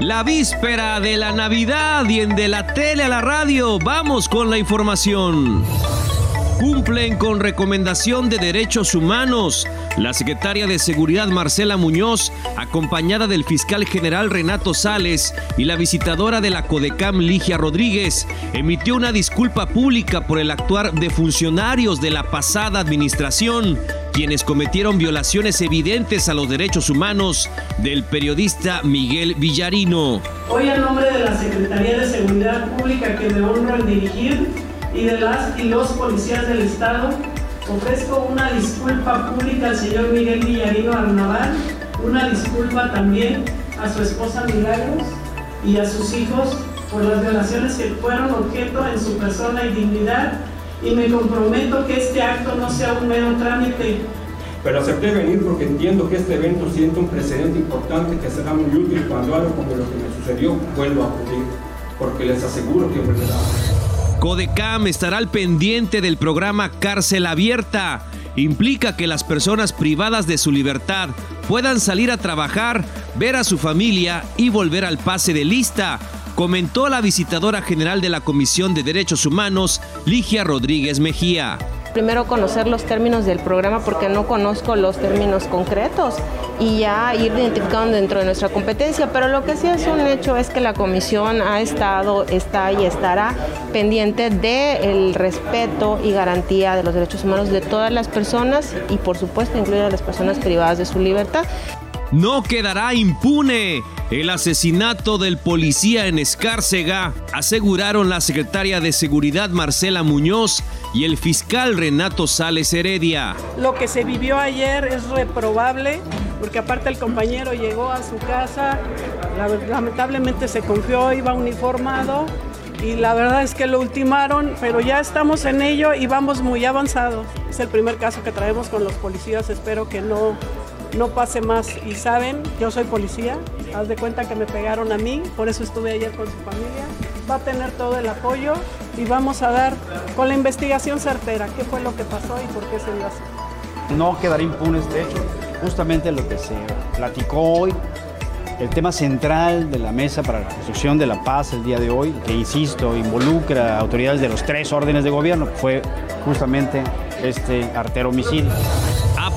La víspera de la Navidad y en de la tele a la radio, vamos con la información. Cumplen con recomendación de derechos humanos. La secretaria de Seguridad Marcela Muñoz, acompañada del fiscal general Renato Sales y la visitadora de la Codecam Ligia Rodríguez, emitió una disculpa pública por el actuar de funcionarios de la pasada administración quienes cometieron violaciones evidentes a los derechos humanos del periodista Miguel Villarino. Hoy en nombre de la Secretaría de Seguridad Pública que me honro en dirigir y de las y los policías del Estado, ofrezco una disculpa pública al señor Miguel Villarino Arnaval, una disculpa también a su esposa Milagros y a sus hijos por las violaciones que fueron objeto en su persona y dignidad y me comprometo que este acto no sea un mero trámite. Pero acepté venir porque entiendo que este evento siente un precedente importante que será muy útil cuando algo como lo que me sucedió vuelva a ocurrir, porque les aseguro que volverá. Codecam estará al pendiente del programa Cárcel Abierta. Implica que las personas privadas de su libertad puedan salir a trabajar, ver a su familia y volver al pase de lista comentó la visitadora general de la Comisión de Derechos Humanos, Ligia Rodríguez Mejía. Primero conocer los términos del programa porque no conozco los términos concretos y ya ir identificando dentro de nuestra competencia, pero lo que sí es un hecho es que la comisión ha estado, está y estará pendiente del respeto y garantía de los derechos humanos de todas las personas y por supuesto incluir a las personas privadas de su libertad no quedará impune. El asesinato del policía en Escárcega, aseguraron la secretaria de Seguridad Marcela Muñoz y el fiscal Renato Sales Heredia. Lo que se vivió ayer es reprobable, porque aparte el compañero llegó a su casa, lamentablemente se confió, iba uniformado y la verdad es que lo ultimaron, pero ya estamos en ello y vamos muy avanzados. Es el primer caso que traemos con los policías, espero que no no pase más. Y saben, yo soy policía, haz de cuenta que me pegaron a mí, por eso estuve ayer con su familia. Va a tener todo el apoyo y vamos a dar con la investigación certera qué fue lo que pasó y por qué se dio así. No quedará impune este hecho, justamente lo que se platicó hoy. El tema central de la mesa para la construcción de la paz el día de hoy, que insisto, involucra a autoridades de los tres órdenes de gobierno, fue justamente este artero homicidio.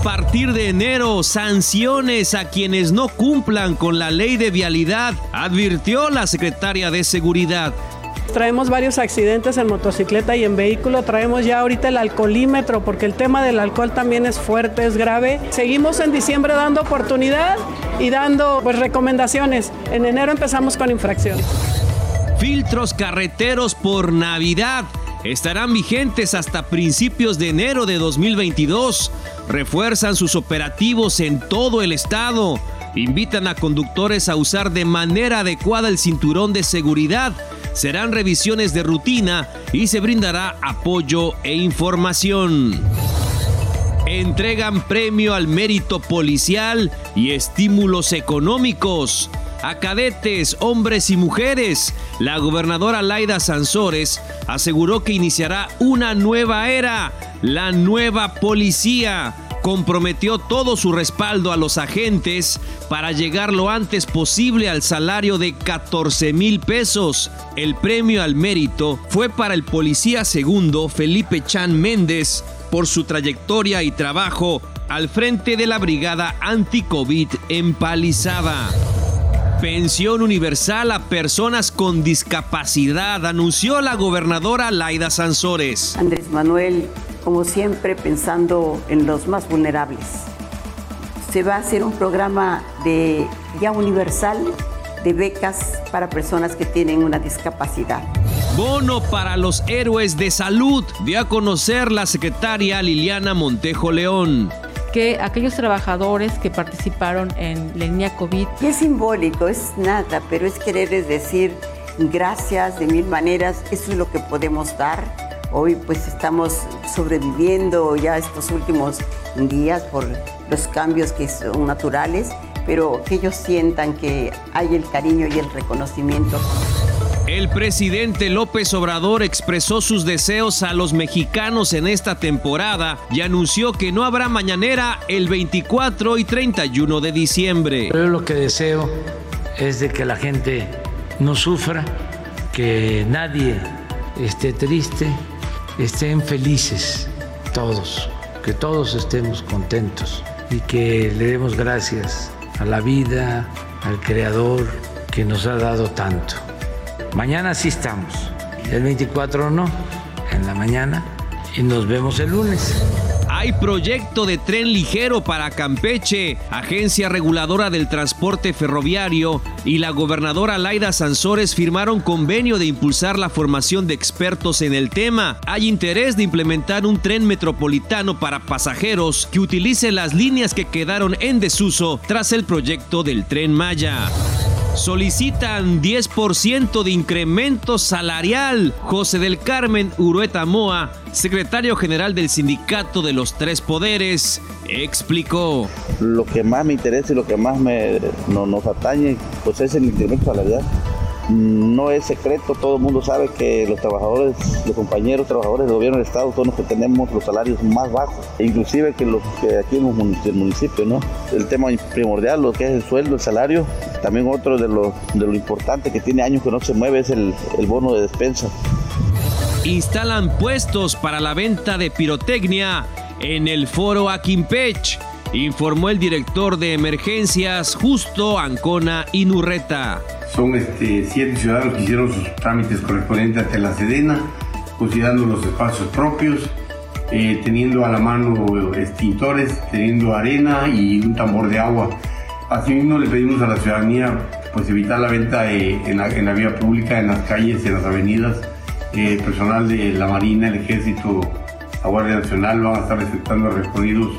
A partir de enero, sanciones a quienes no cumplan con la ley de vialidad, advirtió la secretaria de Seguridad. Traemos varios accidentes en motocicleta y en vehículo. Traemos ya ahorita el alcoholímetro porque el tema del alcohol también es fuerte, es grave. Seguimos en diciembre dando oportunidad y dando pues, recomendaciones. En enero empezamos con infracciones. Filtros carreteros por Navidad estarán vigentes hasta principios de enero de 2022. Refuerzan sus operativos en todo el estado. Invitan a conductores a usar de manera adecuada el cinturón de seguridad. Serán revisiones de rutina y se brindará apoyo e información. Entregan premio al mérito policial y estímulos económicos a cadetes, hombres y mujeres. La gobernadora Laida Sansores aseguró que iniciará una nueva era, la nueva policía. Comprometió todo su respaldo a los agentes para llegar lo antes posible al salario de 14 mil pesos. El premio al mérito fue para el policía segundo Felipe Chan Méndez por su trayectoria y trabajo al frente de la brigada anti-COVID empalizada. Pensión universal a personas con discapacidad, anunció la gobernadora Laida Sansores. Andrés Manuel, como siempre, pensando en los más vulnerables. Se va a hacer un programa de ya universal de becas para personas que tienen una discapacidad. Bono para los héroes de salud, dio a conocer la secretaria Liliana Montejo León que aquellos trabajadores que participaron en la línea COVID. Y es simbólico, es nada, pero es querer decir gracias de mil maneras, eso es lo que podemos dar. Hoy pues estamos sobreviviendo ya estos últimos días por los cambios que son naturales, pero que ellos sientan que hay el cariño y el reconocimiento. El presidente López Obrador expresó sus deseos a los mexicanos en esta temporada y anunció que no habrá mañanera el 24 y 31 de diciembre. Pero lo que deseo es de que la gente no sufra, que nadie esté triste, estén felices todos, que todos estemos contentos y que le demos gracias a la vida, al Creador que nos ha dado tanto. Mañana sí estamos, el 24 no, en la mañana, y nos vemos el lunes. Hay proyecto de tren ligero para Campeche. Agencia Reguladora del Transporte Ferroviario y la gobernadora Laida Sansores firmaron convenio de impulsar la formación de expertos en el tema. Hay interés de implementar un tren metropolitano para pasajeros que utilice las líneas que quedaron en desuso tras el proyecto del tren Maya solicitan 10% de incremento salarial. José del Carmen Urueta Moa, secretario general del Sindicato de los Tres Poderes, explicó. Lo que más me interesa y lo que más nos atañe pues es el incremento salarial no es secreto, todo el mundo sabe que los trabajadores, los compañeros trabajadores del gobierno del Estado son los que tenemos los salarios más bajos, e inclusive que los que aquí en el municipio, ¿no? El tema primordial, lo que es el sueldo, el salario, también otro de lo, de lo importante que tiene años que no se mueve es el, el bono de despensa. Instalan puestos para la venta de pirotecnia en el foro Aquimpech informó el director de emergencias Justo Ancona Inurreta. Son este, siete ciudadanos que hicieron sus trámites correspondientes ante la Sedena, considerando los espacios propios, eh, teniendo a la mano extintores, teniendo arena y un tambor de agua. Asimismo, le pedimos a la ciudadanía pues, evitar la venta eh, en, la, vía pública, en las calles, en las avenidas. Eh, personal de la Marina, el Ejército, la Guardia Nacional van a estar efectuando recorridos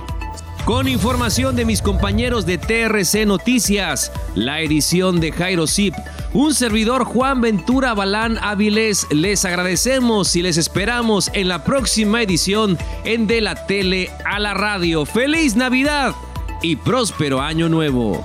con información de mis compañeros de TRC Noticias, la edición de Jairo Zip, un servidor Juan Ventura Balán Áviles, les agradecemos y les esperamos en la próxima edición en De la Tele a la Radio. ¡Feliz Navidad y próspero Año Nuevo!